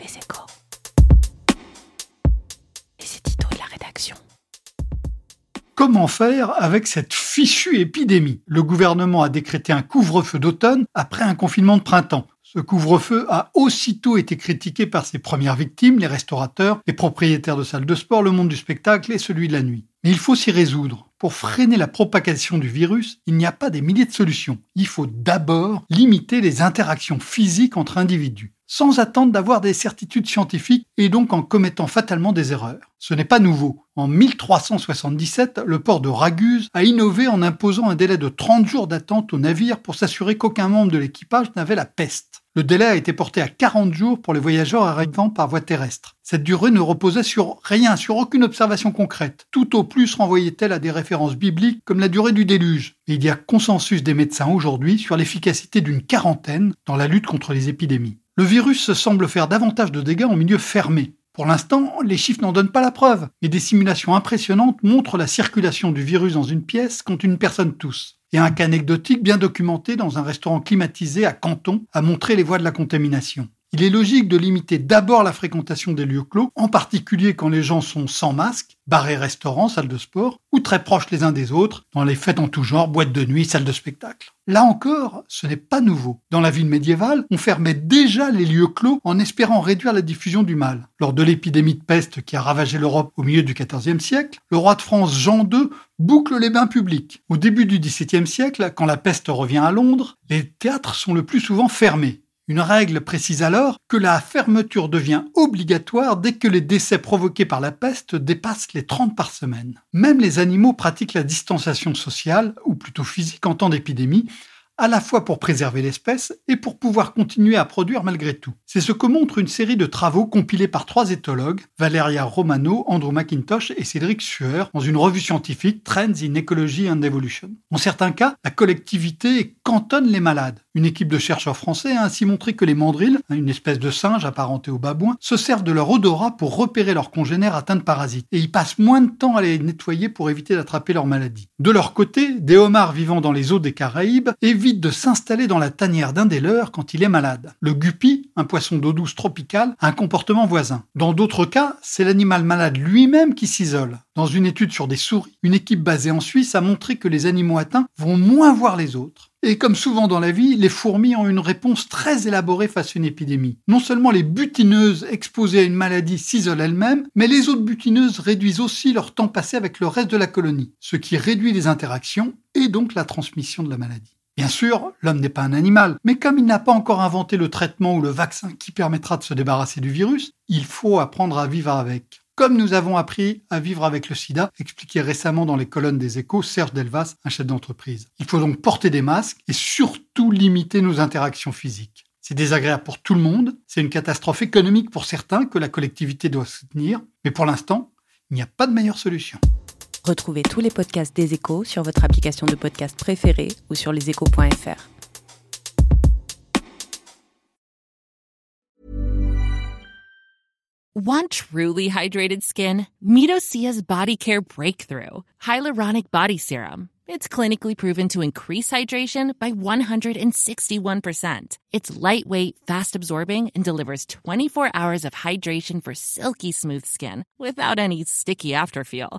Les échos. Et c'est Tito de la rédaction. Comment faire avec cette fichue épidémie? Le gouvernement a décrété un couvre-feu d'automne après un confinement de printemps. Ce couvre-feu a aussitôt été critiqué par ses premières victimes, les restaurateurs, les propriétaires de salles de sport, le monde du spectacle et celui de la nuit. Mais il faut s'y résoudre. Pour freiner la propagation du virus, il n'y a pas des milliers de solutions. Il faut d'abord limiter les interactions physiques entre individus, sans attendre d'avoir des certitudes scientifiques et donc en commettant fatalement des erreurs. Ce n'est pas nouveau. En 1377, le port de Raguse a innové en imposant un délai de 30 jours d'attente aux navires pour s'assurer qu'aucun membre de l'équipage n'avait la peste. Le délai a été porté à 40 jours pour les voyageurs arrivant par voie terrestre. Cette durée ne reposait sur rien, sur aucune observation concrète. Tout au plus renvoyait-elle à des références bibliques comme la durée du déluge. Et il y a consensus des médecins aujourd'hui sur l'efficacité d'une quarantaine dans la lutte contre les épidémies. Le virus semble faire davantage de dégâts en milieu fermé. Pour l'instant, les chiffres n'en donnent pas la preuve, mais des simulations impressionnantes montrent la circulation du virus dans une pièce quand une personne tousse. Et un cas anecdotique bien documenté dans un restaurant climatisé à Canton a montré les voies de la contamination. Il est logique de limiter d'abord la fréquentation des lieux clos, en particulier quand les gens sont sans masque, barrés restaurants, salles de sport, ou très proches les uns des autres, dans les fêtes en tout genre, boîtes de nuit, salles de spectacle. Là encore, ce n'est pas nouveau. Dans la ville médiévale, on fermait déjà les lieux clos en espérant réduire la diffusion du mal. Lors de l'épidémie de peste qui a ravagé l'Europe au milieu du XIVe siècle, le roi de France Jean II boucle les bains publics. Au début du XVIIe siècle, quand la peste revient à Londres, les théâtres sont le plus souvent fermés. Une règle précise alors que la fermeture devient obligatoire dès que les décès provoqués par la peste dépassent les 30 par semaine. Même les animaux pratiquent la distanciation sociale, ou plutôt physique en temps d'épidémie, à la fois pour préserver l'espèce et pour pouvoir continuer à produire malgré tout. C'est ce que montre une série de travaux compilés par trois éthologues, Valeria Romano, Andrew McIntosh et Cédric Sueur, dans une revue scientifique Trends in Ecology and Evolution. En certains cas, la collectivité cantonne les malades. Une équipe de chercheurs français a ainsi montré que les mandrilles, une espèce de singe apparenté aux babouins, se servent de leur odorat pour repérer leurs congénères atteints de parasites, et ils passent moins de temps à les nettoyer pour éviter d'attraper leur maladie. De leur côté, des homards vivant dans les eaux des Caraïbes évitent de s'installer dans la tanière d'un des leurs quand il est malade. Le guppy, un poisson d'eau douce tropicale, a un comportement voisin. Dans d'autres cas, c'est l'animal malade lui-même qui s'isole. Dans une étude sur des souris, une équipe basée en Suisse a montré que les animaux atteints vont moins voir les autres. Et comme souvent dans la vie, les fourmis ont une réponse très élaborée face à une épidémie. Non seulement les butineuses exposées à une maladie s'isolent elles-mêmes, mais les autres butineuses réduisent aussi leur temps passé avec le reste de la colonie, ce qui réduit les interactions et donc la transmission de la maladie. Bien sûr, l'homme n'est pas un animal, mais comme il n'a pas encore inventé le traitement ou le vaccin qui permettra de se débarrasser du virus, il faut apprendre à vivre avec. Comme nous avons appris à vivre avec le sida, expliqué récemment dans les colonnes des échos Serge Delvas, un chef d'entreprise. Il faut donc porter des masques et surtout limiter nos interactions physiques. C'est désagréable pour tout le monde, c'est une catastrophe économique pour certains que la collectivité doit soutenir, mais pour l'instant, il n'y a pas de meilleure solution. Retrouvez tous les podcasts des échos sur votre application de podcast préférée ou sur leséchos.fr. Want truly hydrated skin? Meet Body Care Breakthrough Hyaluronic Body Serum. It's clinically proven to increase hydration by 161%. It's lightweight, fast absorbing, and delivers 24 hours of hydration for silky smooth skin without any sticky afterfeel.